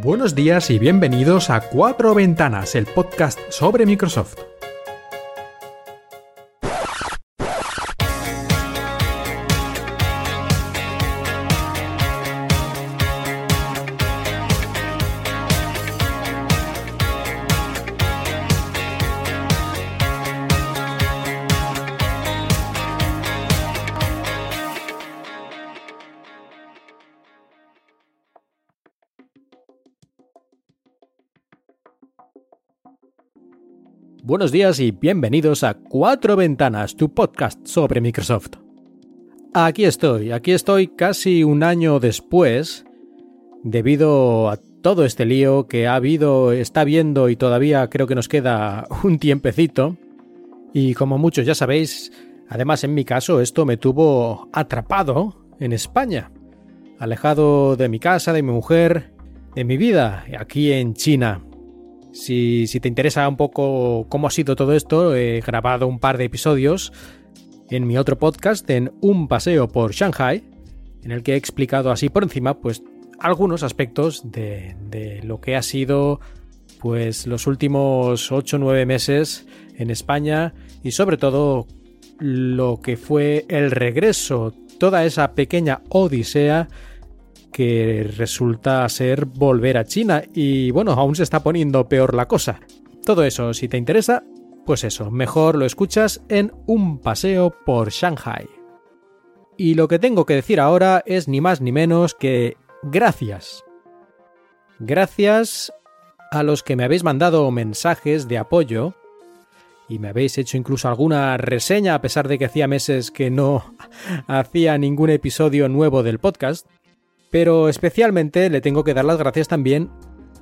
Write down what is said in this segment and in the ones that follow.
Buenos días y bienvenidos a Cuatro Ventanas, el podcast sobre Microsoft. Buenos días y bienvenidos a Cuatro Ventanas, tu podcast sobre Microsoft. Aquí estoy, aquí estoy casi un año después, debido a todo este lío que ha habido, está viendo y todavía creo que nos queda un tiempecito. Y como muchos ya sabéis, además en mi caso esto me tuvo atrapado en España, alejado de mi casa, de mi mujer, de mi vida, aquí en China. Si, te interesa un poco cómo ha sido todo esto, he grabado un par de episodios en mi otro podcast, en Un paseo por Shanghai, en el que he explicado así por encima, pues, algunos aspectos de, de lo que ha sido, pues, los últimos 8 o 9 meses en España y sobre todo lo que fue el regreso, toda esa pequeña odisea que resulta ser volver a China y bueno, aún se está poniendo peor la cosa. Todo eso, si te interesa, pues eso, mejor lo escuchas en un paseo por Shanghai. Y lo que tengo que decir ahora es ni más ni menos que gracias. Gracias a los que me habéis mandado mensajes de apoyo y me habéis hecho incluso alguna reseña a pesar de que hacía meses que no hacía ningún episodio nuevo del podcast. Pero especialmente le tengo que dar las gracias también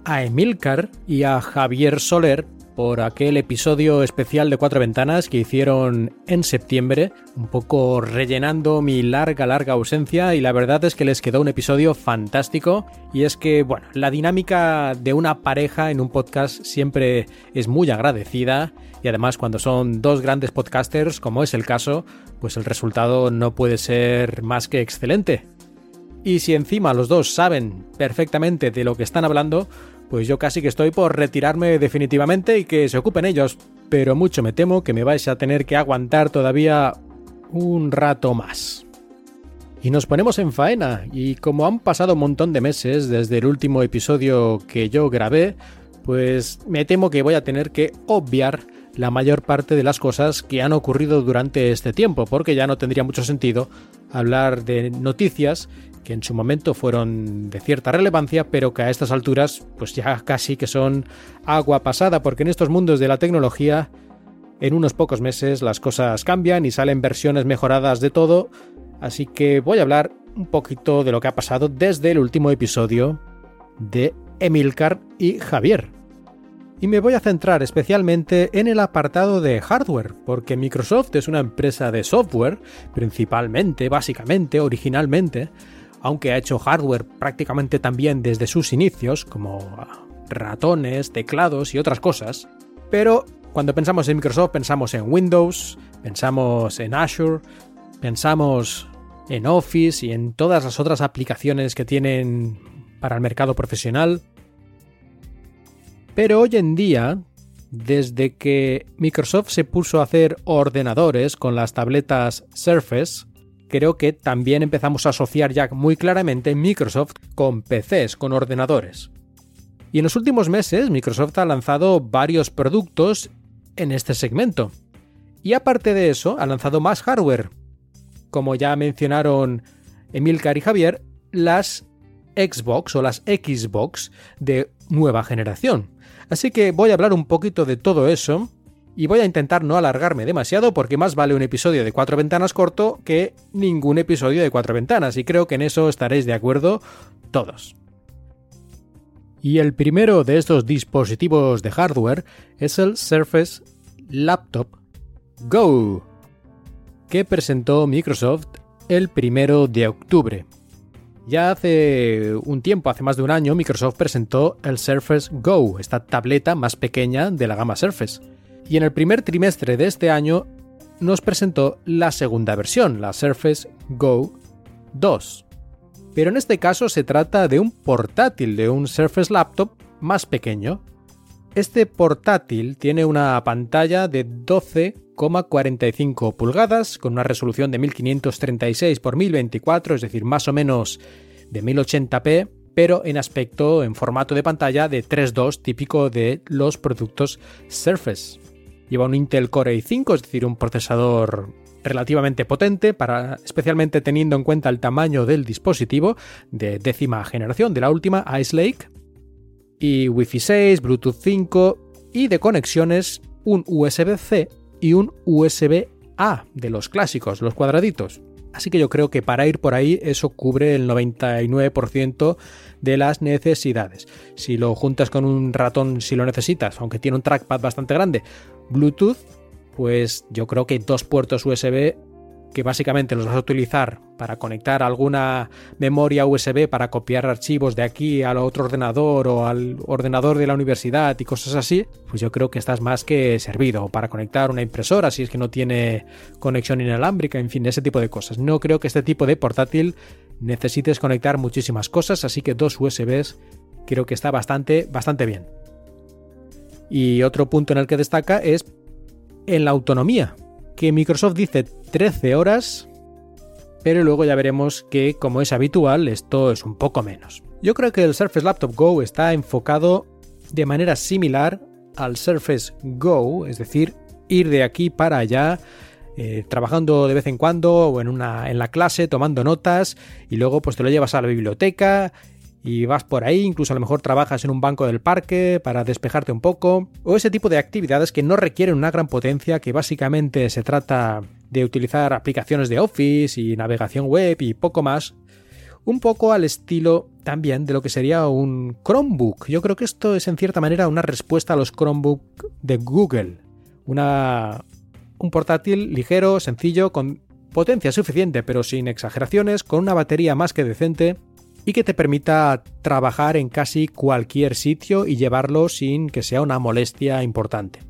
a Emilcar y a Javier Soler por aquel episodio especial de Cuatro Ventanas que hicieron en septiembre, un poco rellenando mi larga, larga ausencia y la verdad es que les quedó un episodio fantástico y es que, bueno, la dinámica de una pareja en un podcast siempre es muy agradecida y además cuando son dos grandes podcasters, como es el caso, pues el resultado no puede ser más que excelente. Y si encima los dos saben perfectamente de lo que están hablando, pues yo casi que estoy por retirarme definitivamente y que se ocupen ellos. Pero mucho me temo que me vais a tener que aguantar todavía un rato más. Y nos ponemos en faena, y como han pasado un montón de meses desde el último episodio que yo grabé, pues me temo que voy a tener que obviar la mayor parte de las cosas que han ocurrido durante este tiempo, porque ya no tendría mucho sentido hablar de noticias que en su momento fueron de cierta relevancia, pero que a estas alturas pues ya casi que son agua pasada, porque en estos mundos de la tecnología en unos pocos meses las cosas cambian y salen versiones mejoradas de todo, así que voy a hablar un poquito de lo que ha pasado desde el último episodio de Emilcar y Javier. Y me voy a centrar especialmente en el apartado de hardware, porque Microsoft es una empresa de software, principalmente, básicamente, originalmente, aunque ha hecho hardware prácticamente también desde sus inicios, como ratones, teclados y otras cosas. Pero cuando pensamos en Microsoft pensamos en Windows, pensamos en Azure, pensamos en Office y en todas las otras aplicaciones que tienen para el mercado profesional. Pero hoy en día, desde que Microsoft se puso a hacer ordenadores con las tabletas Surface, creo que también empezamos a asociar ya muy claramente Microsoft con PCs, con ordenadores. Y en los últimos meses Microsoft ha lanzado varios productos en este segmento. Y aparte de eso, ha lanzado más hardware. Como ya mencionaron Emilcar y Javier, las Xbox o las Xbox de nueva generación. Así que voy a hablar un poquito de todo eso y voy a intentar no alargarme demasiado porque más vale un episodio de cuatro ventanas corto que ningún episodio de cuatro ventanas y creo que en eso estaréis de acuerdo todos. Y el primero de estos dispositivos de hardware es el Surface Laptop Go, que presentó Microsoft el primero de octubre. Ya hace un tiempo, hace más de un año, Microsoft presentó el Surface Go, esta tableta más pequeña de la gama Surface y en el primer trimestre de este año nos presentó la segunda versión, la Surface Go 2. Pero en este caso se trata de un portátil, de un Surface Laptop más pequeño. Este portátil tiene una pantalla de 12,45 pulgadas con una resolución de 1536 x 1024, es decir, más o menos de 1080p, pero en aspecto en formato de pantalla de 3.2 típico de los productos Surface. Lleva un Intel Core i5, es decir, un procesador relativamente potente, para, especialmente teniendo en cuenta el tamaño del dispositivo de décima generación, de la última Ice Lake, y Wi-Fi 6, Bluetooth 5 y de conexiones un USB-C y un USB-A de los clásicos, los cuadraditos. Así que yo creo que para ir por ahí eso cubre el 99% de las necesidades. Si lo juntas con un ratón si lo necesitas, aunque tiene un trackpad bastante grande, Bluetooth, pues yo creo que dos puertos USB que básicamente los vas a utilizar para conectar alguna memoria USB para copiar archivos de aquí al otro ordenador o al ordenador de la universidad y cosas así, pues yo creo que estás más que servido para conectar una impresora si es que no tiene conexión inalámbrica, en fin, ese tipo de cosas. No creo que este tipo de portátil necesites conectar muchísimas cosas, así que dos USBs creo que está bastante, bastante bien. Y otro punto en el que destaca es en la autonomía, que Microsoft dice 13 horas, pero luego ya veremos que, como es habitual, esto es un poco menos. Yo creo que el Surface Laptop Go está enfocado de manera similar al Surface Go, es decir, ir de aquí para allá, eh, trabajando de vez en cuando o en, una, en la clase, tomando notas, y luego pues te lo llevas a la biblioteca y vas por ahí, incluso a lo mejor trabajas en un banco del parque para despejarte un poco, o ese tipo de actividades que no requieren una gran potencia, que básicamente se trata de utilizar aplicaciones de Office y navegación web y poco más, un poco al estilo también de lo que sería un Chromebook. Yo creo que esto es en cierta manera una respuesta a los Chromebook de Google. Una, un portátil ligero, sencillo, con potencia suficiente pero sin exageraciones, con una batería más que decente y que te permita trabajar en casi cualquier sitio y llevarlo sin que sea una molestia importante.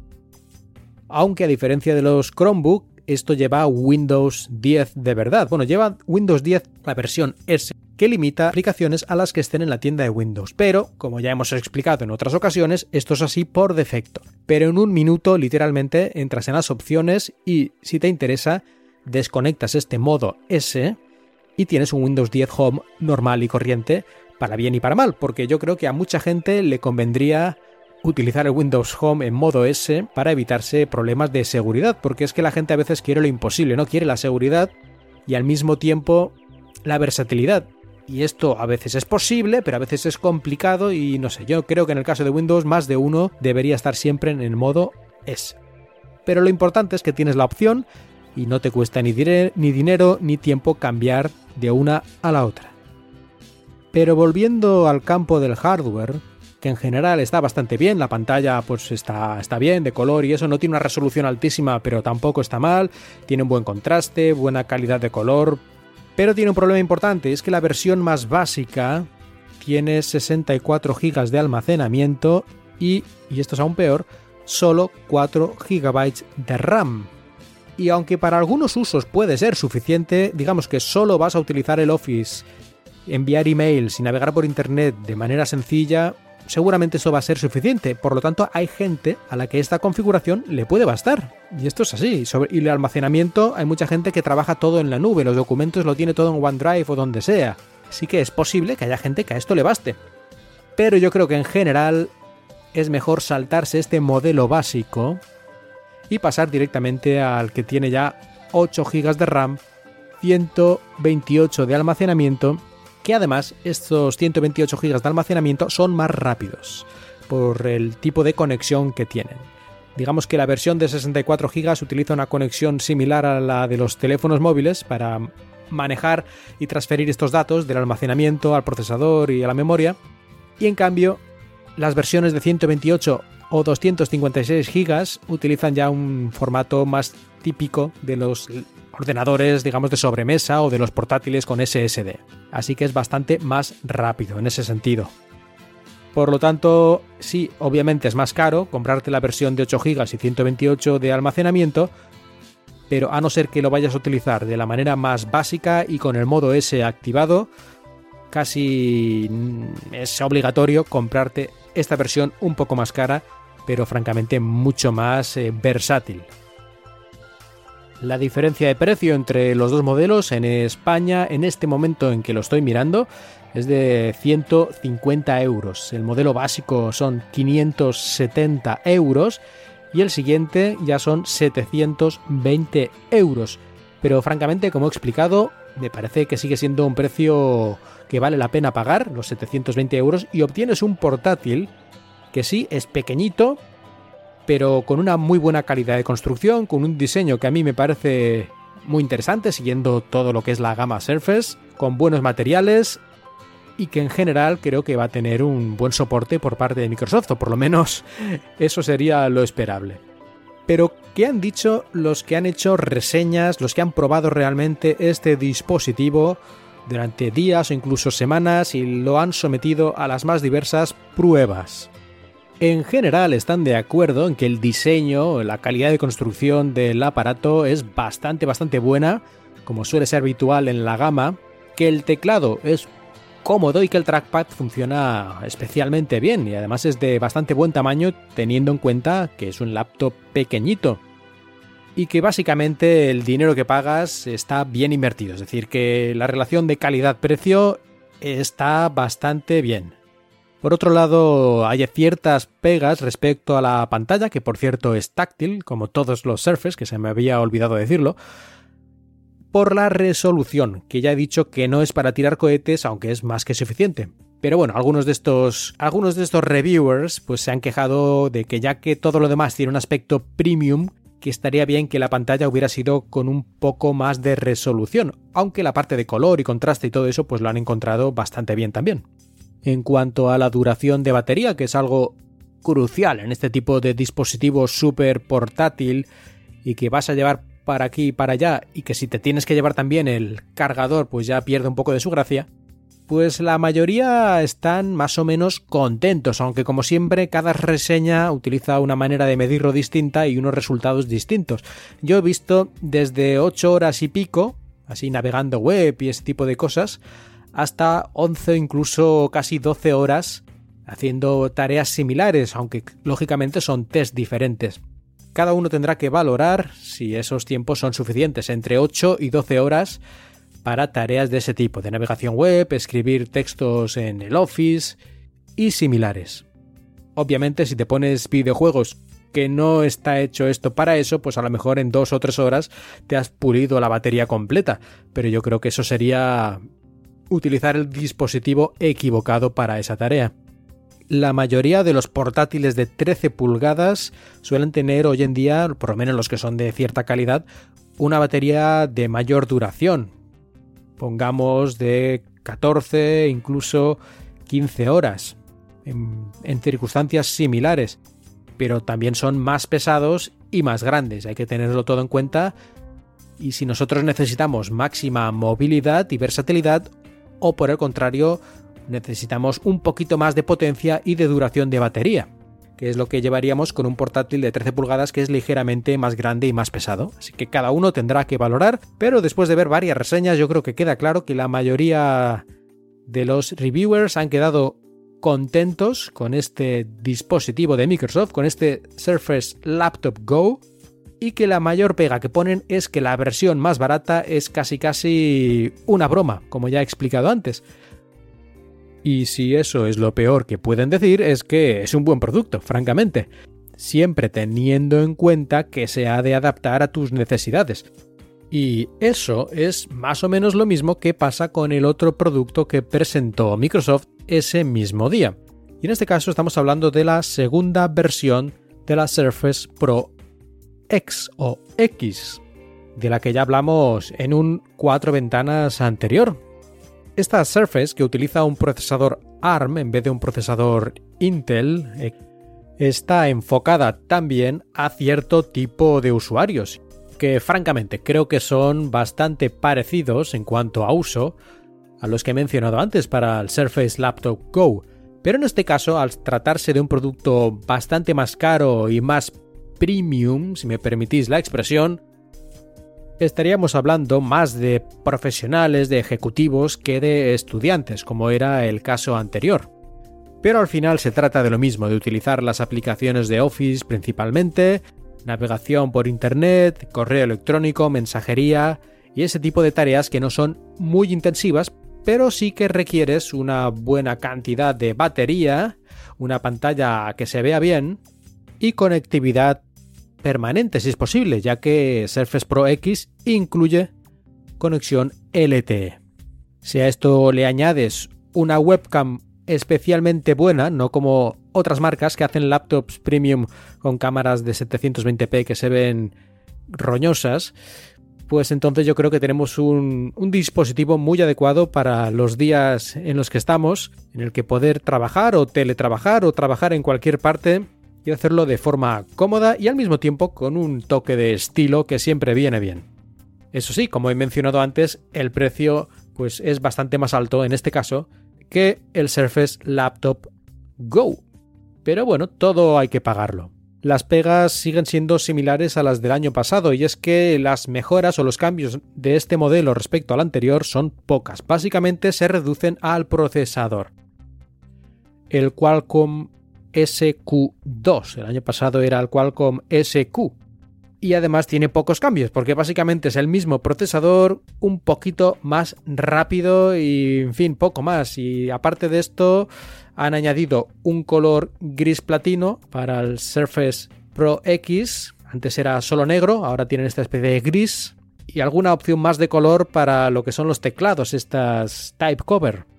Aunque a diferencia de los Chromebook, esto lleva Windows 10 de verdad. Bueno, lleva Windows 10 la versión S, que limita aplicaciones a las que estén en la tienda de Windows. Pero, como ya hemos explicado en otras ocasiones, esto es así por defecto. Pero en un minuto, literalmente, entras en las opciones y, si te interesa, desconectas este modo S y tienes un Windows 10 Home normal y corriente para bien y para mal, porque yo creo que a mucha gente le convendría utilizar el Windows Home en modo S para evitarse problemas de seguridad, porque es que la gente a veces quiere lo imposible, no quiere la seguridad y al mismo tiempo la versatilidad. Y esto a veces es posible, pero a veces es complicado y no sé, yo creo que en el caso de Windows más de uno debería estar siempre en el modo S. Pero lo importante es que tienes la opción y no te cuesta ni, dinero ni tiempo cambiar de una a la otra. Pero volviendo al campo del hardware, que en general está bastante bien, la pantalla pues está, está bien, de color y eso, no tiene una resolución altísima, pero tampoco está mal, tiene un buen contraste, buena calidad de color, pero tiene un problema importante, es que la versión más básica tiene 64 GB de almacenamiento y, y esto es aún peor, solo 4 GB de RAM y aunque para algunos usos puede ser suficiente, digamos que solo vas a utilizar el Office, enviar emails y navegar por Internet de manera sencilla, seguramente eso va a ser suficiente. Por lo tanto, hay gente a la que esta configuración le puede bastar. Y esto es así. y el almacenamiento, hay mucha gente que trabaja todo en la nube, los documentos lo tiene todo en OneDrive o donde sea. Así que es posible que haya gente que a esto le baste. Pero yo creo que en general es mejor saltarse este modelo básico y pasar directamente al que tiene ya 8 GB de RAM, 128 de almacenamiento, que además estos 128 GB de almacenamiento son más rápidos por el tipo de conexión que tienen. Digamos que la versión de 64 GB utiliza una conexión similar a la de los teléfonos móviles para manejar y transferir estos datos del almacenamiento al procesador y a la memoria. Y en cambio, las versiones de 128 o 256 GB utilizan ya un formato más típico de los ordenadores, digamos, de sobremesa o de los portátiles con SSD. Así que es bastante más rápido en ese sentido. Por lo tanto, sí, obviamente es más caro comprarte la versión de 8 GB y 128 de almacenamiento, pero a no ser que lo vayas a utilizar de la manera más básica y con el modo S activado, casi es obligatorio comprarte esta versión un poco más cara, pero francamente mucho más eh, versátil. La diferencia de precio entre los dos modelos en España, en este momento en que lo estoy mirando, es de 150 euros. El modelo básico son 570 euros y el siguiente ya son 720 euros. Pero francamente, como he explicado, me parece que sigue siendo un precio que vale la pena pagar, los 720 euros, y obtienes un portátil que sí es pequeñito, pero con una muy buena calidad de construcción, con un diseño que a mí me parece muy interesante, siguiendo todo lo que es la gama Surface, con buenos materiales y que en general creo que va a tener un buen soporte por parte de Microsoft, o por lo menos eso sería lo esperable. Pero, ¿qué han dicho los que han hecho reseñas, los que han probado realmente este dispositivo durante días o incluso semanas y lo han sometido a las más diversas pruebas? En general están de acuerdo en que el diseño, la calidad de construcción del aparato es bastante, bastante buena, como suele ser habitual en la gama, que el teclado es cómodo y que el trackpad funciona especialmente bien y además es de bastante buen tamaño teniendo en cuenta que es un laptop pequeñito y que básicamente el dinero que pagas está bien invertido, es decir, que la relación de calidad-precio está bastante bien. Por otro lado, hay ciertas pegas respecto a la pantalla, que por cierto es táctil, como todos los Surface, que se me había olvidado decirlo, por la resolución, que ya he dicho que no es para tirar cohetes, aunque es más que suficiente. Pero bueno, algunos de estos, algunos de estos reviewers pues se han quejado de que ya que todo lo demás tiene un aspecto premium, que estaría bien que la pantalla hubiera sido con un poco más de resolución, aunque la parte de color y contraste y todo eso pues lo han encontrado bastante bien también. En cuanto a la duración de batería, que es algo crucial en este tipo de dispositivo súper portátil y que vas a llevar para aquí y para allá y que si te tienes que llevar también el cargador pues ya pierde un poco de su gracia, pues la mayoría están más o menos contentos, aunque como siempre cada reseña utiliza una manera de medirlo distinta y unos resultados distintos. Yo he visto desde 8 horas y pico, así navegando web y ese tipo de cosas, hasta 11 incluso casi 12 horas haciendo tareas similares, aunque lógicamente son test diferentes cada uno tendrá que valorar si esos tiempos son suficientes, entre 8 y 12 horas para tareas de ese tipo, de navegación web, escribir textos en el Office y similares. Obviamente si te pones videojuegos que no está hecho esto para eso, pues a lo mejor en dos o tres horas te has pulido la batería completa, pero yo creo que eso sería utilizar el dispositivo equivocado para esa tarea la mayoría de los portátiles de 13 pulgadas suelen tener hoy en día, por lo menos los que son de cierta calidad, una batería de mayor duración. Pongamos de 14, incluso 15 horas, en, circunstancias similares, pero también son más pesados y más grandes. Hay que tenerlo todo en cuenta. Y si nosotros necesitamos máxima movilidad y versatilidad, o por el contrario, necesitamos un poquito más de potencia y de duración de batería, que es lo que llevaríamos con un portátil de 13 pulgadas que es ligeramente más grande y más pesado. Así que cada uno tendrá que valorar, pero después de ver varias reseñas yo creo que queda claro que la mayoría de los reviewers han quedado contentos con este dispositivo de Microsoft, con este Surface Laptop Go, y que la mayor pega que ponen es que la versión más barata es casi casi una broma, como ya he explicado antes. Y si eso es lo peor que pueden decir, es que es un buen producto, francamente. Siempre teniendo en cuenta que se ha de adaptar a tus necesidades. Y eso es más o menos lo mismo que pasa con el otro producto que presentó Microsoft ese mismo día. Y en este caso estamos hablando de la segunda versión de la Surface Pro X o X, de la que ya hablamos en un cuatro ventanas anterior, esta Surface, que utiliza un procesador ARM en vez de un procesador Intel, eh, está enfocada también a cierto tipo de usuarios, que francamente creo que son bastante parecidos en cuanto a uso a los que he mencionado antes para el Surface Laptop Go, pero en este caso, al tratarse de un producto bastante más caro y más premium, si me permitís la expresión, estaríamos hablando más de profesionales, de ejecutivos que de estudiantes, como era el caso anterior. Pero al final se trata de lo mismo, de utilizar las aplicaciones de Office principalmente, navegación por Internet, correo electrónico, mensajería y ese tipo de tareas que no son muy intensivas, pero sí que requieres una buena cantidad de batería, una pantalla que se vea bien y conectividad permanente si es posible, ya que Surface Pro X incluye conexión LTE. Si a esto le añades una webcam especialmente buena, no como otras marcas que hacen laptops premium con cámaras de 720p que se ven roñosas, pues entonces yo creo que tenemos un, un, dispositivo muy adecuado para los días en los que estamos, en el que poder trabajar o teletrabajar o trabajar en cualquier parte hacerlo de forma cómoda y al mismo tiempo con un toque de estilo que siempre viene bien. Eso sí, como he mencionado antes, el precio pues es bastante más alto en este caso que el Surface Laptop Go. Pero bueno, todo hay que pagarlo. Las pegas siguen siendo similares a las del año pasado y es que las mejoras o los cambios de este modelo respecto al anterior son pocas. Básicamente se reducen al procesador. El Qualcomm SQ2. El año pasado era el Qualcomm SQ y además tiene pocos cambios, porque básicamente es el mismo procesador, un poquito más rápido y, en fin, poco más. Y aparte de esto, han añadido un color gris platino para el Surface Pro X. Antes era solo negro, ahora tienen esta especie de gris. Y alguna opción más de color para lo que son los teclados, estas type cover.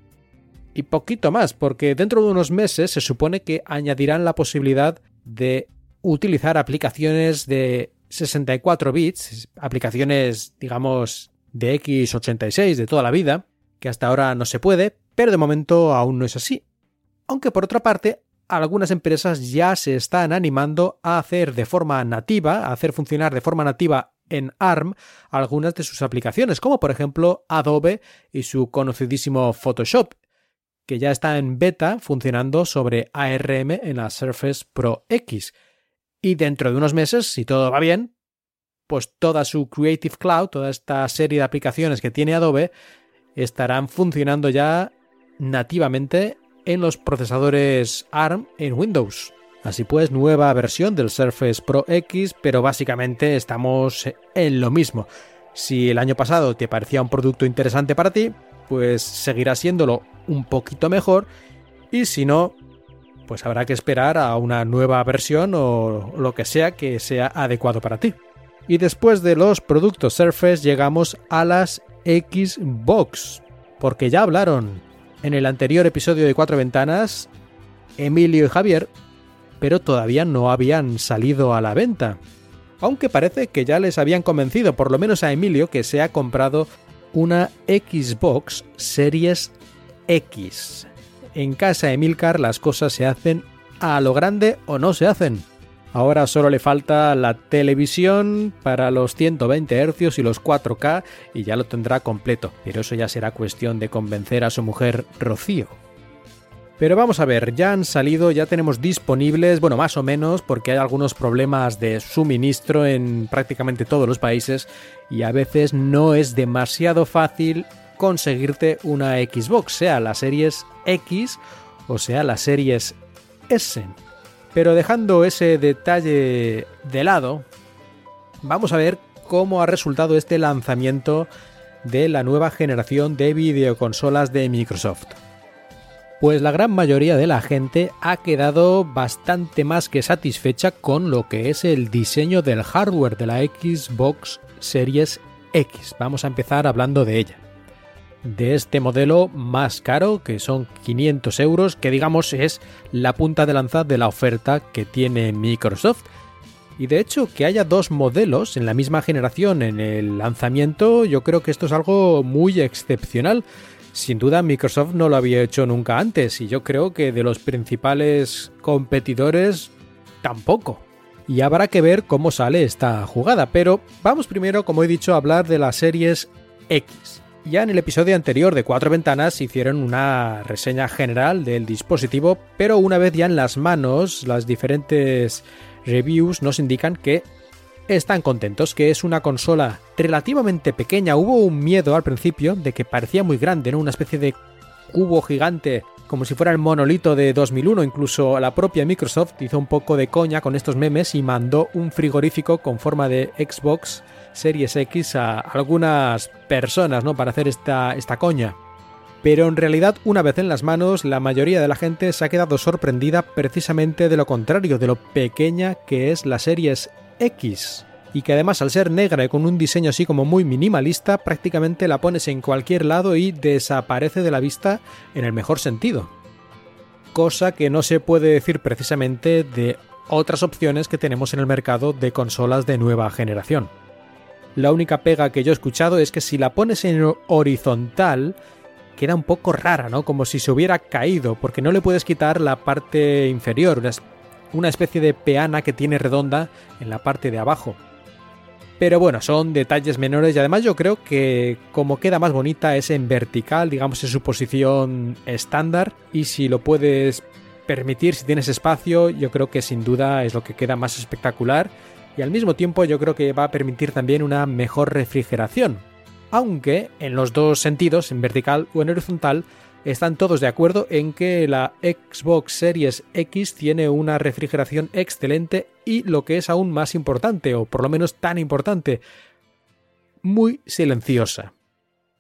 Y poquito más, porque dentro de unos meses se supone que añadirán la posibilidad de utilizar aplicaciones de 64 bits, aplicaciones, digamos, de x86 de toda la vida, que hasta ahora no se puede, pero de momento aún no es así. Aunque por otra parte, algunas empresas ya se están animando a hacer de forma nativa, a hacer funcionar de forma nativa en ARM algunas de sus aplicaciones, como por ejemplo Adobe y su conocidísimo Photoshop, que ya está en beta funcionando sobre ARM en la Surface Pro X. Y dentro de unos meses, si todo va bien, pues toda su Creative Cloud, toda esta serie de aplicaciones que tiene Adobe, estarán funcionando ya nativamente en los procesadores ARM en Windows. Así pues, nueva versión del Surface Pro X, pero básicamente estamos en lo mismo. Si el año pasado te parecía un producto interesante para ti, pues seguirá siéndolo un poquito mejor y si no, pues habrá que esperar a una nueva versión o lo que sea que sea adecuado para ti. Y después de los productos Surface llegamos a las Xbox, porque ya hablaron en el anterior episodio de Cuatro Ventanas Emilio y Javier, pero todavía no habían salido a la venta. Aunque parece que ya les habían convencido, por lo menos a Emilio, que se ha comprado una Xbox Series X en casa de Milcar las cosas se hacen a lo grande o no se hacen. Ahora solo le falta la televisión para los 120 Hz y los 4K y ya lo tendrá completo, pero eso ya será cuestión de convencer a su mujer Rocío. Pero vamos a ver, ya han salido, ya tenemos disponibles, bueno, más o menos, porque hay algunos problemas de suministro en prácticamente todos los países y a veces no es demasiado fácil conseguirte una Xbox, sea la Series X o sea la Series S. Pero dejando ese detalle de lado, vamos a ver cómo ha resultado este lanzamiento de la nueva generación de videoconsolas de Microsoft. Pues la gran mayoría de la gente ha quedado bastante más que satisfecha con lo que es el diseño del hardware de la Xbox Series X. Vamos a empezar hablando de ella de este modelo más caro, que son 500 euros, que digamos es la punta de lanza de la oferta que tiene Microsoft. Y de hecho, que haya dos modelos en la misma generación en el lanzamiento, yo creo que esto es algo muy excepcional. Sin duda, Microsoft no lo había hecho nunca antes, y yo creo que de los principales competidores tampoco. Y habrá que ver cómo sale esta jugada, pero vamos primero, como he dicho, a hablar de las series X. Ya en el episodio anterior de Cuatro Ventanas hicieron una reseña general del dispositivo, pero una vez ya en las manos, las diferentes reviews nos indican que están contentos, que es una consola relativamente pequeña. Hubo un miedo al principio de que parecía muy grande, ¿no? Una especie de cubo gigante como si fuera el monolito de 2001. Incluso la propia Microsoft hizo un poco de coña con estos memes y mandó un frigorífico con forma de Xbox Series X a algunas personas, ¿no? Para hacer esta, esta coña. Pero en realidad, una vez en las manos, la mayoría de la gente se ha quedado sorprendida precisamente de lo contrario, de lo pequeña que es la Series X. Y que además al ser negra y con un diseño así como muy minimalista, prácticamente la pones en cualquier lado y desaparece de la vista en el mejor sentido. Cosa que no se puede decir precisamente de otras opciones que tenemos en el mercado de consolas de nueva generación. La única pega que yo he escuchado es que si la pones en horizontal, queda un poco rara, ¿no? Como si se hubiera caído, porque no le puedes quitar la parte inferior, una especie de peana que tiene redonda en la parte de abajo. Pero bueno, son detalles menores y además yo creo que como queda más bonita es en vertical, digamos en su posición estándar. Y si lo puedes permitir, si tienes espacio, yo creo que sin duda es lo que queda más espectacular. Y al mismo tiempo yo creo que va a permitir también una mejor refrigeración, aunque en los dos sentidos, en vertical o en horizontal, están todos de acuerdo en que la Xbox Series X tiene una refrigeración excelente y lo que es aún más importante, o por lo menos tan importante, muy silenciosa.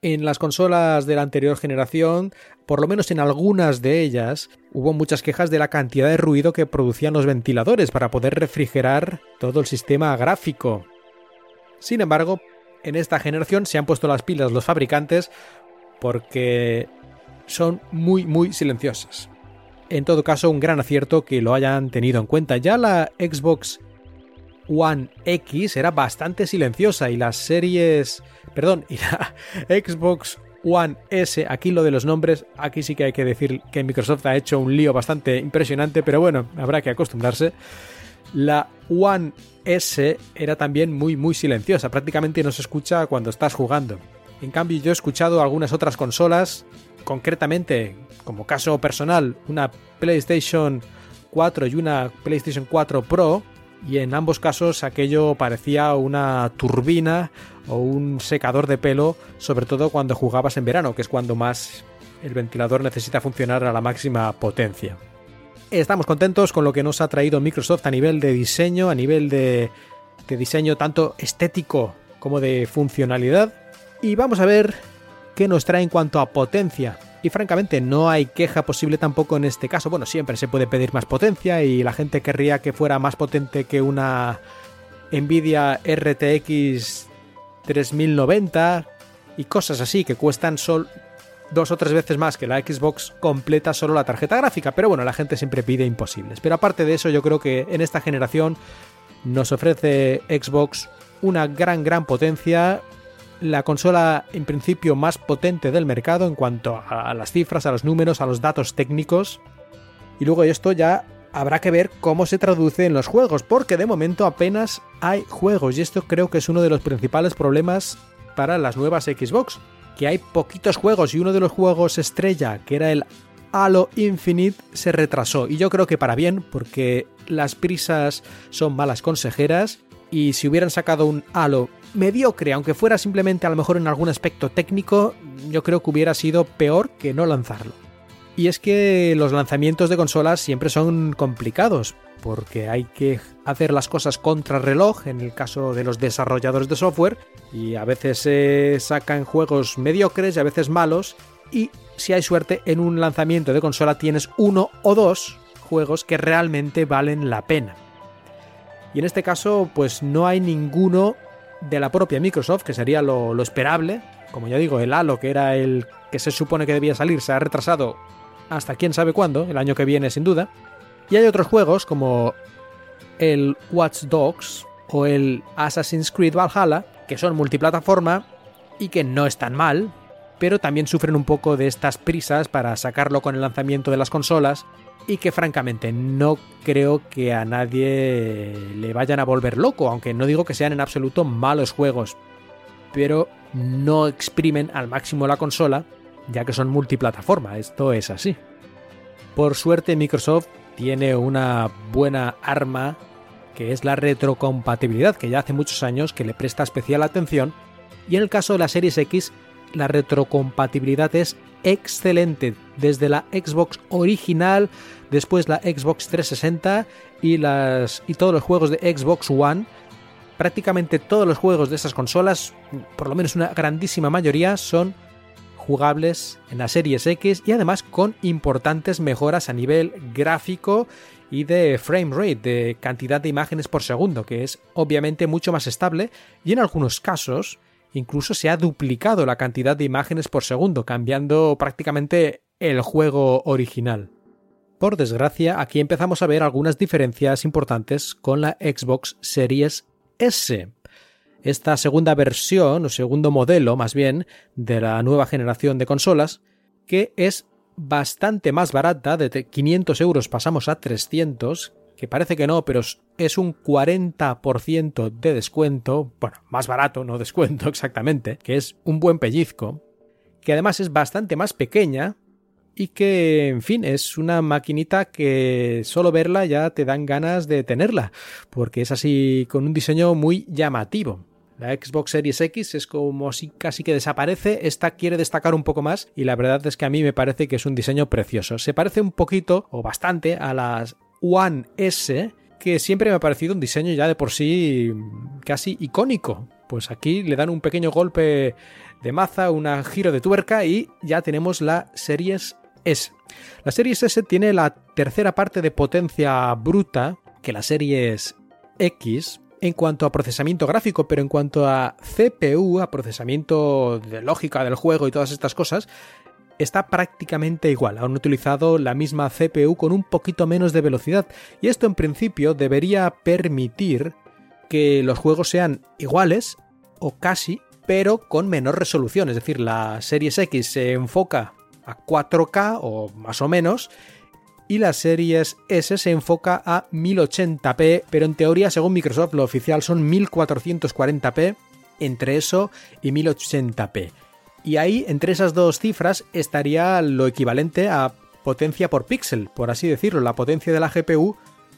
En las consolas de la anterior generación, por lo menos en algunas de ellas, hubo muchas quejas de la cantidad de ruido que producían los ventiladores para poder refrigerar todo el sistema gráfico. Sin embargo, en esta generación se han puesto las pilas los fabricantes porque son muy muy silenciosas. En todo caso, un gran acierto que lo hayan tenido en cuenta. Ya la Xbox One X era bastante silenciosa y las series... Perdón, y la Xbox One S, aquí lo de los nombres, aquí sí que hay que decir que Microsoft ha hecho un lío bastante impresionante, pero bueno, habrá que acostumbrarse. La One S era también muy muy silenciosa, prácticamente no se escucha cuando estás jugando. En cambio yo he escuchado algunas otras consolas, concretamente, como caso personal, una PlayStation 4 y una PlayStation 4 Pro, y en ambos casos aquello parecía una turbina o un secador de pelo, sobre todo cuando jugabas en verano, que es cuando más el ventilador necesita funcionar a la máxima potencia. Estamos contentos con lo que nos ha traído Microsoft a nivel de diseño, a nivel de, diseño tanto estético como de funcionalidad. Y vamos a ver qué nos trae en cuanto a potencia. Y francamente no hay queja posible tampoco en este caso. Bueno, siempre se puede pedir más potencia y la gente querría que fuera más potente que una Nvidia RTX 3090 y cosas así que cuestan sol dos o tres veces más que la Xbox completa solo la tarjeta gráfica, pero bueno, la gente siempre pide imposibles. Pero aparte de eso, yo creo que en esta generación nos ofrece Xbox una gran, gran potencia, la consola en principio más potente del mercado en cuanto a las cifras, a los números, a los datos técnicos. Y luego esto ya habrá que ver cómo se traduce en los juegos, porque de momento apenas hay juegos y esto creo que es uno de los principales problemas para las nuevas Xbox que hay poquitos juegos y uno de los juegos estrella, que era el Halo Infinite, se retrasó. Y yo creo que para bien, porque las prisas son malas consejeras y si hubieran sacado un Halo mediocre, aunque fuera simplemente a lo mejor en algún aspecto técnico, yo creo que hubiera sido peor que no lanzarlo. Y es que los lanzamientos de consolas siempre son complicados, porque hay que hacer las cosas contra reloj en el caso de los desarrolladores de software y a veces se sacan juegos mediocres y a veces malos y si hay suerte en un lanzamiento de consola tienes uno o dos juegos que realmente valen la pena. Y en este caso pues no hay ninguno de la propia Microsoft, que sería lo, esperable. Como ya digo, el Halo, que era el que se supone que debía salir, se ha retrasado hasta quién sabe cuándo, el año que viene sin duda. Y hay otros juegos como el Watch Dogs o el Assassin's Creed Valhalla, que son multiplataforma y que no están mal, pero también sufren un poco de estas prisas para sacarlo con el lanzamiento de las consolas y que francamente no creo que a nadie le vayan a volver loco, aunque no digo que sean en absoluto malos juegos, pero no exprimen al máximo la consola, ya que son multiplataforma, esto es así. Por suerte Microsoft tiene una buena arma que es la retrocompatibilidad, que ya hace muchos años que le presta especial atención, y en el caso de la Series X, la retrocompatibilidad es excelente, desde la Xbox original, después la Xbox 360 y, las, y todos los juegos de Xbox One, prácticamente todos los juegos de esas consolas, por lo menos una grandísima mayoría, son jugables en la Series X y además con importantes mejoras a nivel gráfico y de frame rate, de cantidad de imágenes por segundo, que es obviamente mucho más estable y en algunos casos incluso se ha duplicado la cantidad de imágenes por segundo, cambiando prácticamente el juego original. Por desgracia, aquí empezamos a ver algunas diferencias importantes con la Xbox Series S esta segunda versión, o segundo modelo más bien, de la nueva generación de consolas, que es bastante más barata, de 500 euros pasamos a 300, que parece que no, pero es un 40% de descuento, bueno, más barato, no descuento exactamente, que es un buen pellizco, que además es bastante más pequeña y que, en fin, es una maquinita que solo verla ya te dan ganas de tenerla, porque es así con un diseño muy llamativo. La Xbox Series X es como si casi que desaparece, esta quiere destacar un poco más y la verdad es que a mí me parece que es un diseño precioso. Se parece un poquito o bastante a las One S, que siempre me ha parecido un diseño ya de por sí casi icónico. Pues aquí le dan un pequeño golpe de maza, un giro de tuerca y ya tenemos la Series S. La Series S tiene la tercera parte de potencia bruta que la Series X, en cuanto a procesamiento gráfico, pero en cuanto a CPU, a procesamiento de lógica del juego y todas estas cosas, está prácticamente igual. Han utilizado la misma CPU con un poquito menos de velocidad. Y esto en principio debería permitir que los juegos sean iguales o casi, pero con menor resolución. Es decir, la Series X se enfoca a 4K o más o menos y la Series S se enfoca a 1080p, pero en teoría, según Microsoft, lo oficial son 1440p, entre eso y 1080p. Y ahí, entre esas dos cifras, estaría lo equivalente a potencia por píxel, por así decirlo, la potencia de la GPU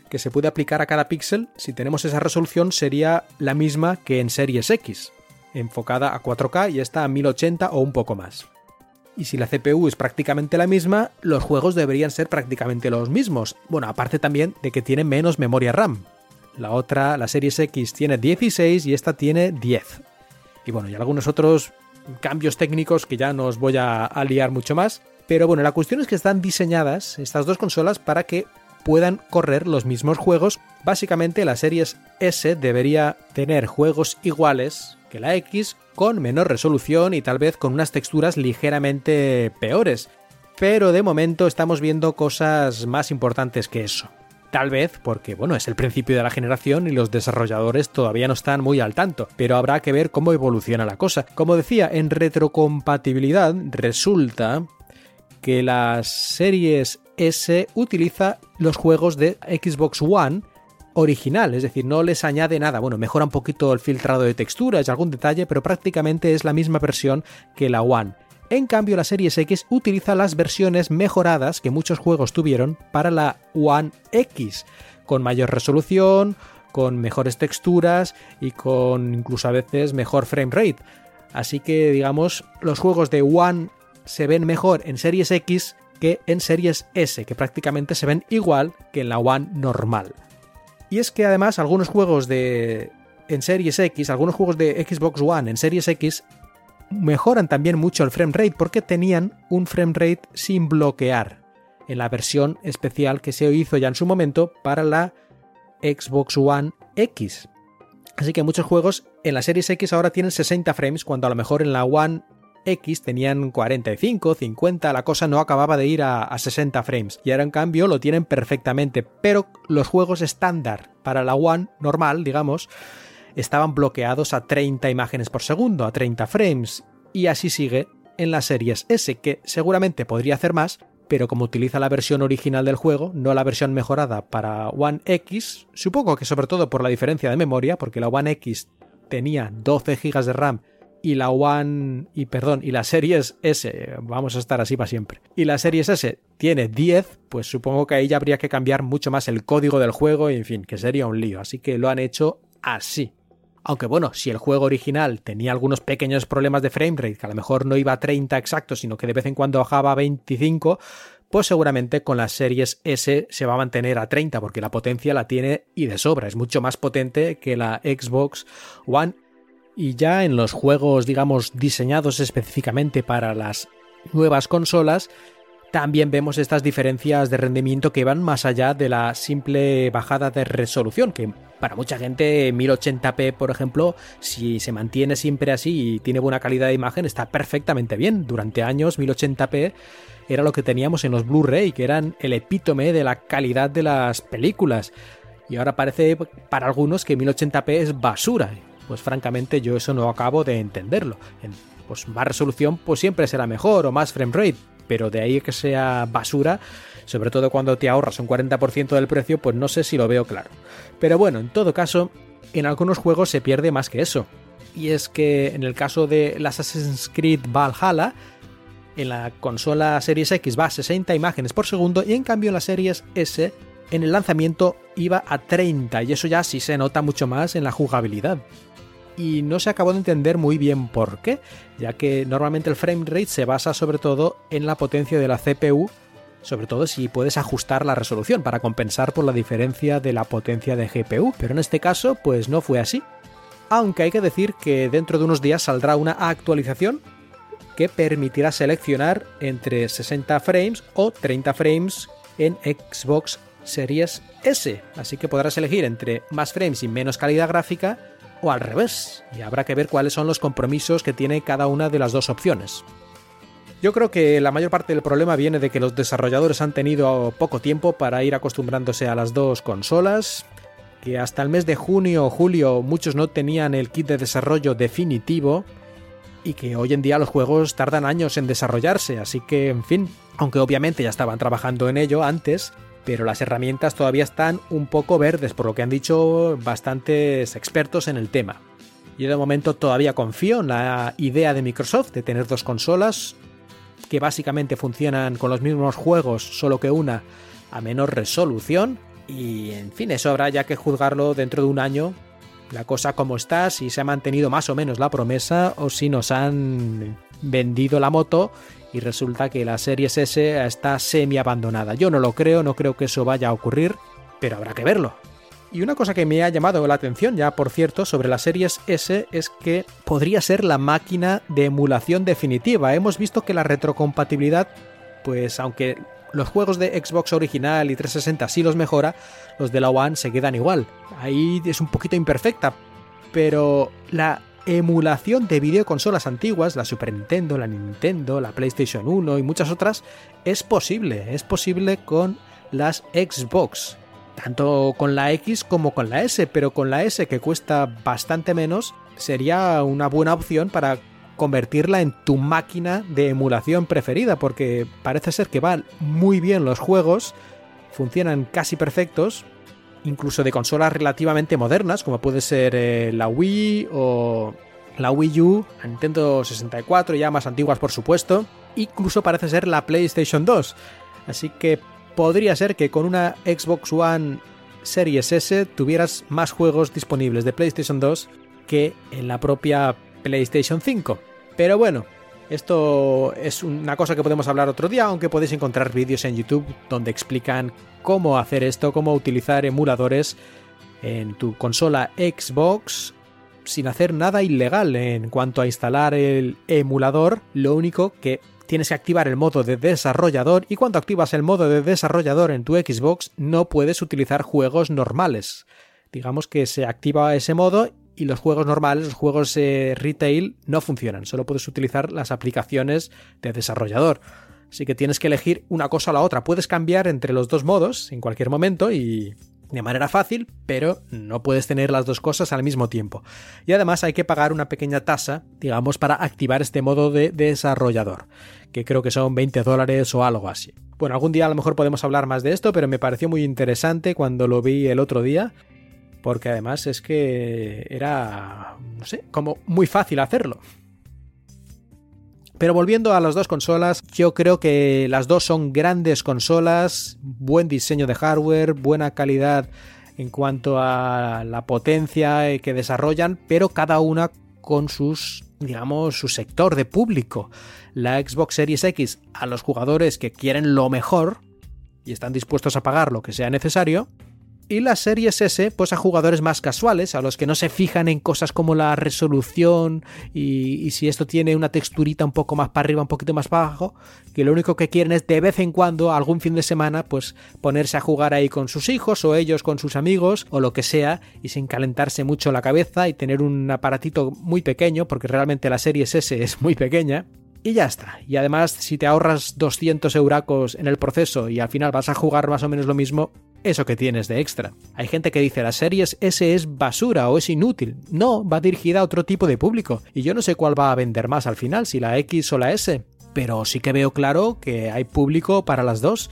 que se puede aplicar a cada píxel, si tenemos esa resolución, sería la misma que en Series X, enfocada a 4K y está a 1080 o un poco más y si la CPU es prácticamente la misma, los juegos deberían ser prácticamente los mismos. Bueno, aparte también de que tiene menos memoria RAM. La otra, la Series X, tiene 16 y esta tiene 10. Y bueno, y algunos otros cambios técnicos que ya no os voy a, a liar mucho más. Pero bueno, la cuestión es que están diseñadas estas dos consolas para que puedan correr los mismos juegos. Básicamente la Series S debería tener juegos iguales que la X con menor resolución y tal vez con unas texturas ligeramente peores. Pero de momento estamos viendo cosas más importantes que eso. Tal vez porque, bueno, es el principio de la generación y los desarrolladores todavía no están muy al tanto, pero habrá que ver cómo evoluciona la cosa. Como decía, en retrocompatibilidad resulta que las series S utiliza los juegos de Xbox One original, es decir, no les añade nada. Bueno, mejora un poquito el filtrado de texturas y algún detalle, pero prácticamente es la misma versión que la One. En cambio, la Series X utiliza las versiones mejoradas que muchos juegos tuvieron para la One X, con mayor resolución, con mejores texturas y con incluso a veces mejor frame rate. Así que, digamos, los juegos de One se ven mejor en Series X que en Series S, que prácticamente se ven igual que en la One normal. Y es que además algunos juegos de en Series X, algunos juegos de Xbox One en Series X mejoran también mucho el frame rate porque tenían un frame rate sin bloquear en la versión especial que se hizo ya en su momento para la Xbox One X. Así que muchos juegos en la Series X ahora tienen 60 frames cuando a lo mejor en la One X tenían 45, 50, la cosa no acababa de ir a, 60 frames. Y ahora en cambio lo tienen perfectamente, pero los juegos estándar para la One normal, digamos, estaban bloqueados a 30 imágenes por segundo, a 30 frames. Y así sigue en las series S, que seguramente podría hacer más, pero como utiliza la versión original del juego, no la versión mejorada para One X, supongo que sobre todo por la diferencia de memoria, porque la One X tenía 12 GB de RAM y la One y perdón, y la Series S, vamos a estar así para siempre. Y la Series S tiene 10, pues supongo que ahí ya habría que cambiar mucho más el código del juego y en fin, que sería un lío, así que lo han hecho así. Aunque bueno, si el juego original tenía algunos pequeños problemas de framerate, que a lo mejor no iba a 30 exactos, sino que de vez en cuando bajaba a 25, pues seguramente con las series S se va a mantener a 30 porque la potencia la tiene y de sobra, es mucho más potente que la Xbox One. Y ya en los juegos, digamos, diseñados específicamente para las nuevas consolas, también vemos estas diferencias de rendimiento que van más allá de la simple bajada de resolución, que para mucha gente 1080p, por ejemplo, si se mantiene siempre así y tiene buena calidad de imagen, está perfectamente bien. Durante años 1080p era lo que teníamos en los Blu-ray, que eran el epítome de la calidad de las películas. Y ahora parece para algunos que 1080p es basura pues francamente yo eso no acabo de entenderlo. Pues más resolución pues siempre será mejor o más frame rate, pero de ahí que sea basura, sobre todo cuando te ahorras un 40% del precio, pues no sé si lo veo claro. Pero bueno, en todo caso, en algunos juegos se pierde más que eso. Y es que en el caso de Assassin's Creed Valhalla, en la consola Series X va a 60 imágenes por segundo y en cambio en la Series S en el lanzamiento iba a 30 y eso ya sí se nota mucho más en la jugabilidad y no se acabó de entender muy bien por qué, ya que normalmente el frame rate se basa sobre todo en la potencia de la CPU, sobre todo si puedes ajustar la resolución para compensar por la diferencia de la potencia de GPU, pero en este caso pues no fue así. Aunque hay que decir que dentro de unos días saldrá una actualización que permitirá seleccionar entre 60 frames o 30 frames en Xbox Series S, así que podrás elegir entre más frames y menos calidad gráfica o al revés, y habrá que ver cuáles son los compromisos que tiene cada una de las dos opciones. Yo creo que la mayor parte del problema viene de que los desarrolladores han tenido poco tiempo para ir acostumbrándose a las dos consolas, que hasta el mes de junio o julio muchos no tenían el kit de desarrollo definitivo y que hoy en día los juegos tardan años en desarrollarse, así que, en fin, aunque obviamente ya estaban trabajando en ello antes, pero las herramientas todavía están un poco verdes, por lo que han dicho bastantes expertos en el tema. Yo de momento todavía confío en la idea de Microsoft de tener dos consolas que básicamente funcionan con los mismos juegos, solo que una a menor resolución. Y en fin, eso habrá ya que juzgarlo dentro de un año. La cosa como está, si se ha mantenido más o menos la promesa o si nos han vendido la moto y resulta que la Series S está semi abandonada. Yo no lo creo, no creo que eso vaya a ocurrir, pero habrá que verlo. Y una cosa que me ha llamado la atención ya, por cierto, sobre la Series S es que podría ser la máquina de emulación definitiva. Hemos visto que la retrocompatibilidad, pues aunque los juegos de Xbox original y 360 sí los mejora, los de la One se quedan igual. Ahí es un poquito imperfecta, pero la emulación de videoconsolas antiguas, la Super Nintendo, la Nintendo, la PlayStation 1 y muchas otras, es posible, es posible con las Xbox. Tanto con la X como con la S, pero con la S que cuesta bastante menos, sería una buena opción para convertirla en tu máquina de emulación preferida, porque parece ser que van muy bien los juegos, funcionan casi perfectos, incluso de consolas relativamente modernas, como puede ser eh, la Wii o la Wii U, la Nintendo 64, ya más antiguas por supuesto, incluso parece ser la PlayStation 2. Así que podría ser que con una Xbox One Series S tuvieras más juegos disponibles de PlayStation 2 que en la propia PlayStation 5. Pero bueno, esto es una cosa que podemos hablar otro día, aunque podéis encontrar vídeos en YouTube donde explican cómo hacer esto, cómo utilizar emuladores en tu consola Xbox sin hacer nada ilegal en cuanto a instalar el emulador. Lo único que tienes que activar el modo de desarrollador y cuando activas el modo de desarrollador en tu Xbox no puedes utilizar juegos normales. Digamos que se activa ese modo y los juegos normales, los juegos eh, retail, no funcionan. Solo puedes utilizar las aplicaciones de desarrollador. Así que tienes que elegir una cosa o la otra. Puedes cambiar entre los dos modos en cualquier momento y de manera fácil, pero no puedes tener las dos cosas al mismo tiempo. Y además hay que pagar una pequeña tasa, digamos, para activar este modo de desarrollador, que creo que son 20 dólares o algo así. Bueno, algún día a lo mejor podemos hablar más de esto, pero me pareció muy interesante cuando lo vi el otro día porque además es que era, no sé, como muy fácil hacerlo. Pero volviendo a las dos consolas, yo creo que las dos son grandes consolas, buen diseño de hardware, buena calidad en cuanto a la potencia que desarrollan, pero cada una con sus, digamos, su sector de público. La Xbox Series X a los jugadores que quieren lo mejor y están dispuestos a pagar lo que sea necesario, y la Series S, pues a jugadores más casuales, a los que no se fijan en cosas como la resolución y, si esto tiene una texturita un poco más para arriba, un poquito más para abajo, que lo único que quieren es de vez en cuando, algún fin de semana, pues ponerse a jugar ahí con sus hijos o ellos con sus amigos o lo que sea, y sin calentarse mucho la cabeza y tener un aparatito muy pequeño, porque realmente la Series S es muy pequeña. Y ya está. Y además, si te ahorras 200 euracos en el proceso y al final vas a jugar más o menos lo mismo, eso que tienes de extra. Hay gente que dice la series S es basura o es inútil. No, va dirigida a otro tipo de público. Y yo no sé cuál va a vender más al final, si la X o la S. Pero sí que veo claro que hay público para las dos.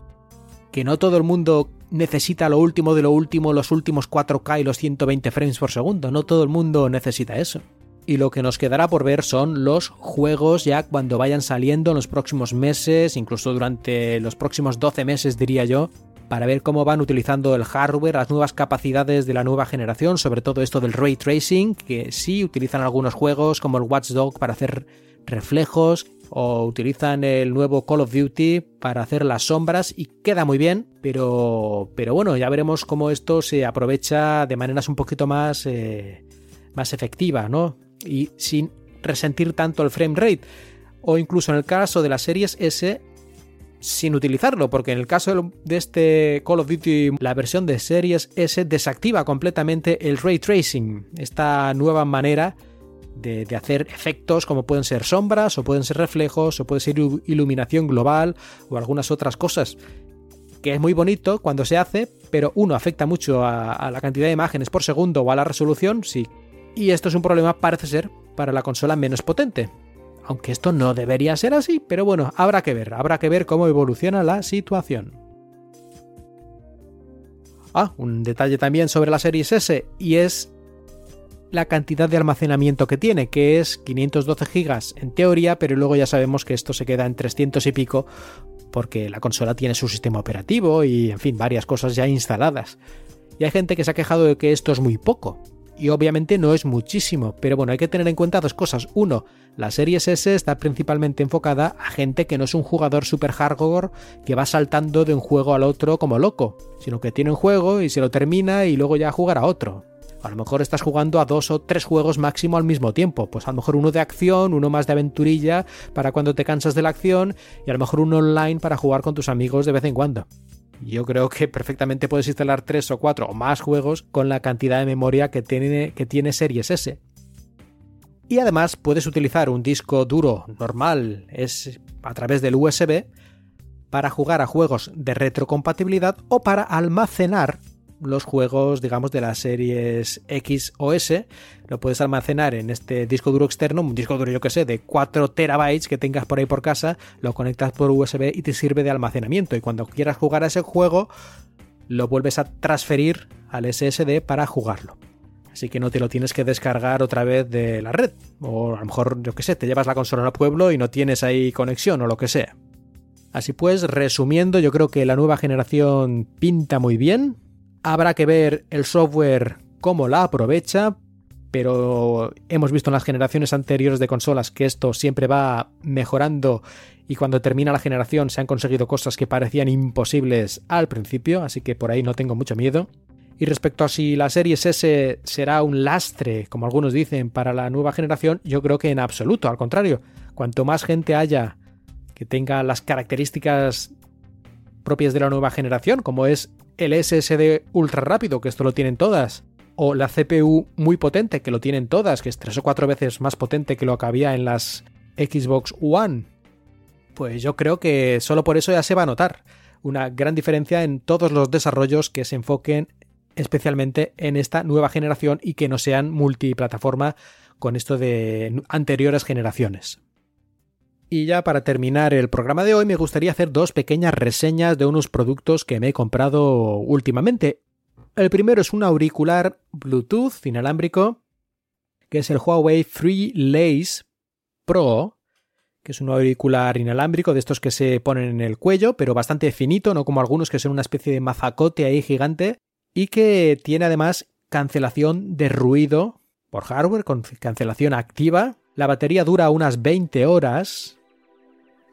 Que no todo el mundo necesita lo último de lo último, los últimos 4K y los 120 frames por segundo. No todo el mundo necesita eso. Y lo que nos quedará por ver son los juegos ya cuando vayan saliendo en los próximos meses, incluso durante los próximos 12 meses diría yo, para ver cómo van utilizando el hardware, las nuevas capacidades de la nueva generación, sobre todo esto del ray tracing, que sí utilizan algunos juegos como el Watch Dog para hacer reflejos o utilizan el nuevo Call of Duty para hacer las sombras y queda muy bien, pero, pero bueno, ya veremos cómo esto se aprovecha de maneras un poquito más, eh, más efectivas, ¿no? Y sin resentir tanto el frame rate. O incluso en el caso de las series S, sin utilizarlo, porque en el caso de este Call of Duty, la versión de Series S desactiva completamente el ray tracing, esta nueva manera de, hacer efectos como pueden ser sombras o pueden ser reflejos o puede ser iluminación global o algunas otras cosas que es muy bonito cuando se hace, pero uno afecta mucho a, a, la cantidad de imágenes por segundo o a la resolución, sí. Y esto es un problema, parece ser, para la consola menos potente aunque esto no debería ser así, pero bueno, habrá que ver, habrá que ver cómo evoluciona la situación. Ah, un detalle también sobre la Series S y es la cantidad de almacenamiento que tiene, que es 512 GB en teoría, pero luego ya sabemos que esto se queda en 300 y pico porque la consola tiene su sistema operativo y, en fin, varias cosas ya instaladas. Y hay gente que se ha quejado de que esto es muy poco, y obviamente no es muchísimo, pero bueno, hay que tener en cuenta dos cosas. Uno, la Series S está principalmente enfocada a gente que no es un jugador super hardcore que va saltando de un juego al otro como loco, sino que tiene un juego y se lo termina y luego ya jugará otro. A lo mejor estás jugando a dos o tres juegos máximo al mismo tiempo. Pues a lo mejor uno de acción, uno más de aventurilla para cuando te cansas de la acción y a lo mejor uno online para jugar con tus amigos de vez en cuando. Yo creo que perfectamente puedes instalar tres o cuatro o más juegos con la cantidad de memoria que tiene, que tiene Series S. Y además puedes utilizar un disco duro normal, es a través del USB, para jugar a juegos de retrocompatibilidad o para almacenar los juegos, digamos, de las series X o S. Lo puedes almacenar en este disco duro externo, un disco duro, yo que sé, de 4 terabytes que tengas por ahí por casa, lo conectas por USB y te sirve de almacenamiento. Y cuando quieras jugar a ese juego, lo vuelves a transferir al SSD para jugarlo. Así que no te lo tienes que descargar otra vez de la red. O a lo mejor, yo que sé, te llevas la consola al pueblo y no tienes ahí conexión o lo que sea. Así pues, resumiendo, yo creo que la nueva generación pinta muy bien. Habrá que ver el software cómo la aprovecha, pero hemos visto en las generaciones anteriores de consolas que esto siempre va mejorando y cuando termina la generación se han conseguido cosas que parecían imposibles al principio, así que por ahí no tengo mucho miedo. Y respecto a si la Series S será un lastre, como algunos dicen, para la nueva generación, yo creo que en absoluto, al contrario, cuanto más gente haya que tenga las características propias de la nueva generación, como es el SSD ultra rápido, que esto lo tienen todas, o la CPU muy potente, que lo tienen todas, que es tres o cuatro veces más potente que lo que había en las Xbox One, pues yo creo que solo por eso ya se va a notar una gran diferencia en todos los desarrollos que se enfoquen especialmente en esta nueva generación y que no sean multiplataforma con esto de anteriores generaciones. Y ya para terminar el programa de hoy me gustaría hacer dos pequeñas reseñas de unos productos que me he comprado últimamente. El primero es un auricular Bluetooth inalámbrico, que es el Huawei Free Lace Pro, que es un auricular inalámbrico de estos que se ponen en el cuello, pero bastante finito, no como algunos que son una especie de mazacote ahí gigante, y que tiene además cancelación de ruido por hardware, con cancelación activa. La batería dura unas 20 horas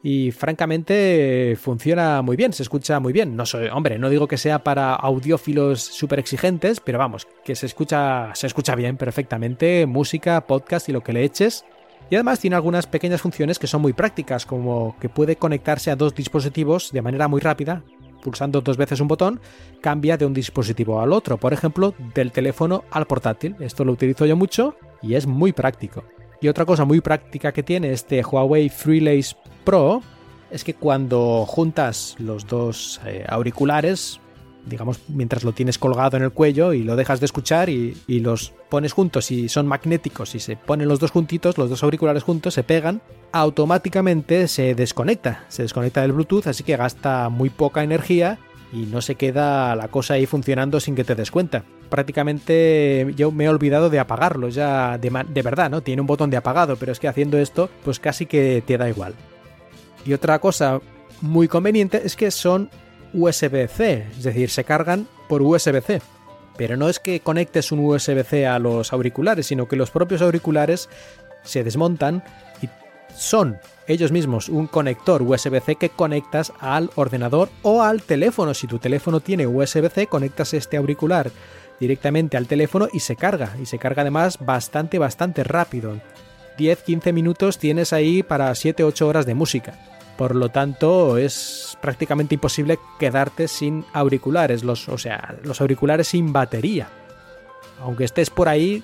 y francamente funciona muy bien, se escucha muy bien. No soy, hombre, no digo que sea para audiófilos súper exigentes, pero vamos, que se escucha, se escucha bien perfectamente, música, podcast y lo que le eches. Y además tiene algunas pequeñas funciones que son muy prácticas, como que puede conectarse a dos dispositivos de manera muy rápida. Pulsando dos veces un botón, cambia de un dispositivo al otro, por ejemplo, del teléfono al portátil. Esto lo utilizo yo mucho y es muy práctico. Y otra cosa muy práctica que tiene este Huawei FreeLace Pro es que cuando juntas los dos eh, auriculares, digamos, mientras lo tienes colgado en el cuello y lo dejas de escuchar y, los pones juntos y son magnéticos y se ponen los dos juntitos, los dos auriculares juntos, se pegan, automáticamente se desconecta, se desconecta del Bluetooth, así que gasta muy poca energía y no se queda la cosa ahí funcionando sin que te des cuenta. Prácticamente yo me he olvidado de apagarlo ya de, de verdad, ¿no? Tiene un botón de apagado, pero es que haciendo esto pues casi que te da igual. Y otra cosa muy conveniente es que son USB-C, es decir, se cargan por USB-C. Pero no es que conectes un USB-C a los auriculares, sino que los propios auriculares se desmontan y son ellos mismos un conector USB-C que conectas al ordenador o al teléfono. Si tu teléfono tiene USB-C, conectas este auricular directamente al teléfono y se carga. Y se carga además bastante, bastante rápido. 10-15 minutos tienes ahí para 7-8 horas de música. Por lo tanto, es prácticamente imposible quedarte sin auriculares, los, o sea, los auriculares sin batería. Aunque estés por ahí,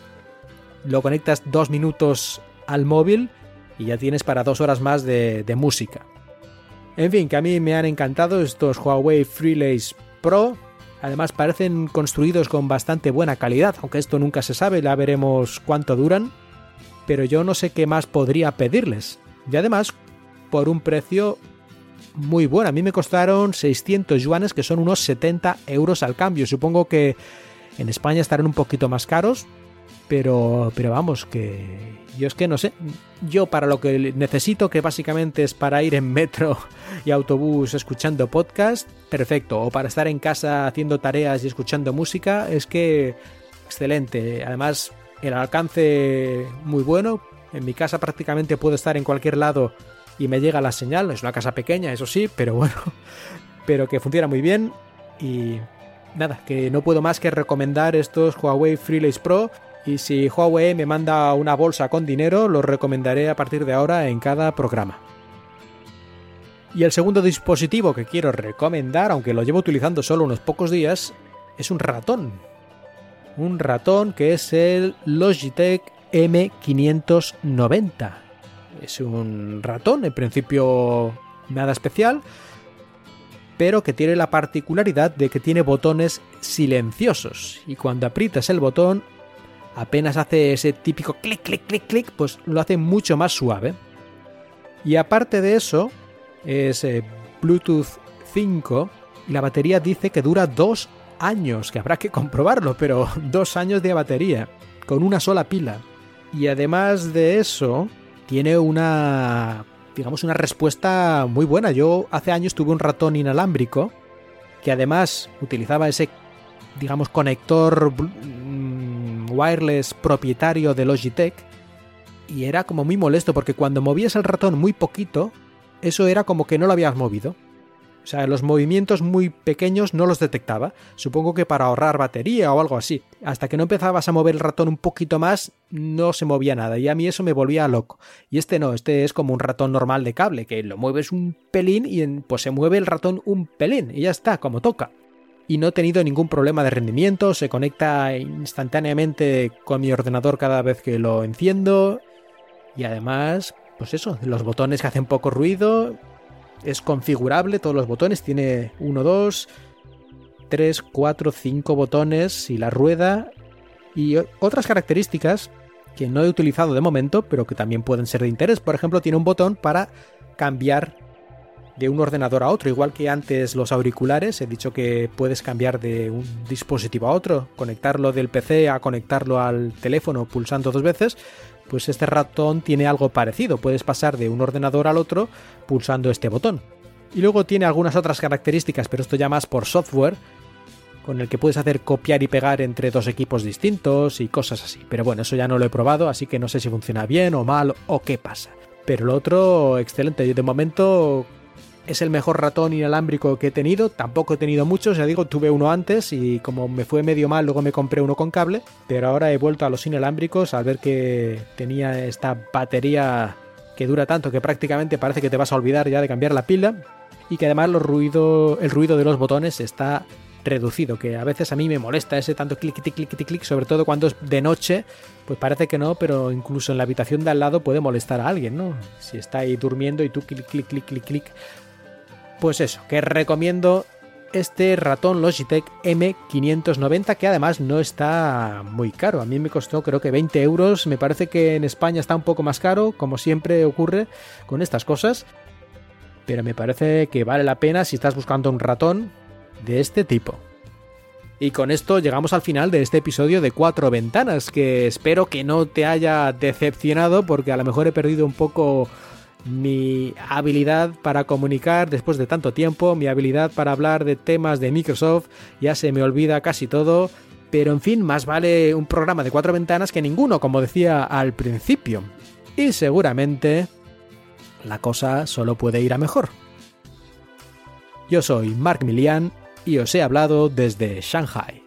lo conectas dos minutos al móvil y ya tienes para dos horas más de, música. En fin, que a mí me han encantado estos Huawei FreeLace Pro. Además parecen construidos con bastante buena calidad, aunque esto nunca se sabe, ya veremos cuánto duran. Pero yo no sé qué más podría pedirles. Y además, por un precio muy bueno. A mí me costaron 600 yuanes, que son unos 70 euros al cambio. Supongo que en España estarán un poquito más caros, pero, pero vamos, que yo es que no sé. Yo para lo que necesito, que básicamente es para ir en metro y autobús escuchando podcast, perfecto. O para estar en casa haciendo tareas y escuchando música, es que excelente. Además, el alcance muy bueno. En mi casa prácticamente puedo estar en cualquier lado y me llega la señal. Es una casa pequeña, eso sí, pero bueno, pero que funciona muy bien y nada, que no puedo más que recomendar estos Huawei FreeLace Pro y si Huawei me manda una bolsa con dinero, los recomendaré a partir de ahora en cada programa. Y el segundo dispositivo que quiero recomendar, aunque lo llevo utilizando solo unos pocos días, es un ratón. Un ratón que es el Logitech M590 es un ratón, en principio nada especial, pero que tiene la particularidad de que tiene botones silenciosos y cuando aprietas el botón apenas hace ese típico clic, clic, clic, clic, pues lo hace mucho más suave. Y aparte de eso, es eh, Bluetooth 5 y la batería dice que dura dos años, que habrá que comprobarlo, pero dos años de batería, con una sola pila. Y además de eso, tiene una, digamos, una respuesta muy buena. Yo hace años tuve un ratón inalámbrico que además utilizaba ese, digamos, conector mm, wireless propietario de Logitech y era como muy molesto porque cuando movías el ratón muy poquito, eso era como que no lo habías movido. O sea, los movimientos muy pequeños no los detectaba. Supongo que para ahorrar batería o algo así. Hasta que no empezabas a mover el ratón un poquito más, no se movía nada. Y a mí eso me volvía loco. Y este no, este es como un ratón normal de cable, que lo mueves un pelín y pues se mueve el ratón un pelín. Y ya está, como toca. Y no he tenido ningún problema de rendimiento, se conecta instantáneamente con mi ordenador cada vez que lo enciendo. Y además, pues eso, los botones que hacen poco ruido, es configurable, todos los botones, tiene 1, 2, 3, 4, 5 botones y la rueda. Y otras características que no he utilizado de momento, pero que también pueden ser de interés. Por ejemplo, tiene un botón para cambiar de un ordenador a otro, igual que antes los auriculares, he dicho que puedes cambiar de un dispositivo a otro, conectarlo del PC a conectarlo al teléfono pulsando dos veces, pues este ratón tiene algo parecido, puedes pasar de un ordenador al otro pulsando este botón. Y luego tiene algunas otras características, pero esto ya más por software, con el que puedes hacer copiar y pegar entre dos equipos distintos y cosas así. Pero bueno, eso ya no lo he probado, así que no sé si funciona bien o mal o qué pasa. Pero lo otro, excelente. De momento es el mejor ratón inalámbrico que he tenido. Tampoco he tenido muchos, ya digo, tuve uno antes y como me fue medio mal, luego me compré uno con cable. Pero ahora he vuelto a los inalámbricos al ver que tenía esta batería que dura tanto que prácticamente parece que te vas a olvidar ya de cambiar la pila. Y que además el ruido de los botones está reducido, que a veces a mí me molesta ese tanto clic, clic, clic, clic, sobre todo cuando es de noche, pues parece que no, pero incluso en la habitación de al lado puede molestar a alguien, ¿no? Si está ahí durmiendo y tú clic, clic, clic, clic, clic. Pues eso, que recomiendo este ratón Logitech M590 que además no está muy caro. A mí me costó creo que 20 euros. Me parece que en España está un poco más caro, como siempre ocurre con estas cosas. Pero me parece que vale la pena si estás buscando un ratón de este tipo. Y con esto llegamos al final de este episodio de Cuatro Ventanas, que espero que no te haya decepcionado porque a lo mejor he perdido un poco mi habilidad para comunicar después de tanto tiempo, mi habilidad para hablar de temas de Microsoft, ya se me olvida casi todo, pero en fin, más vale un programa de cuatro ventanas que ninguno, como decía al principio. Y seguramente la cosa solo puede ir a mejor. Yo soy Mark Milian y os he hablado desde Shanghai.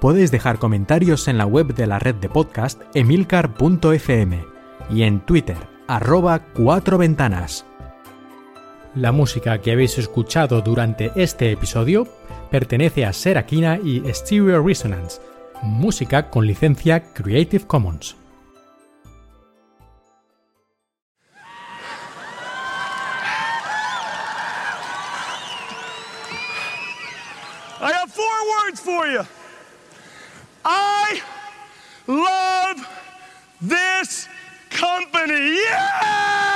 Podéis dejar comentarios en la web de la red de podcast emilcar.fm y en Twitter, arroba cuatro ventanas. La música que habéis escuchado durante este episodio pertenece a Serakina y Stereo Resonance, música con licencia Creative Commons. I love this company. Yeah!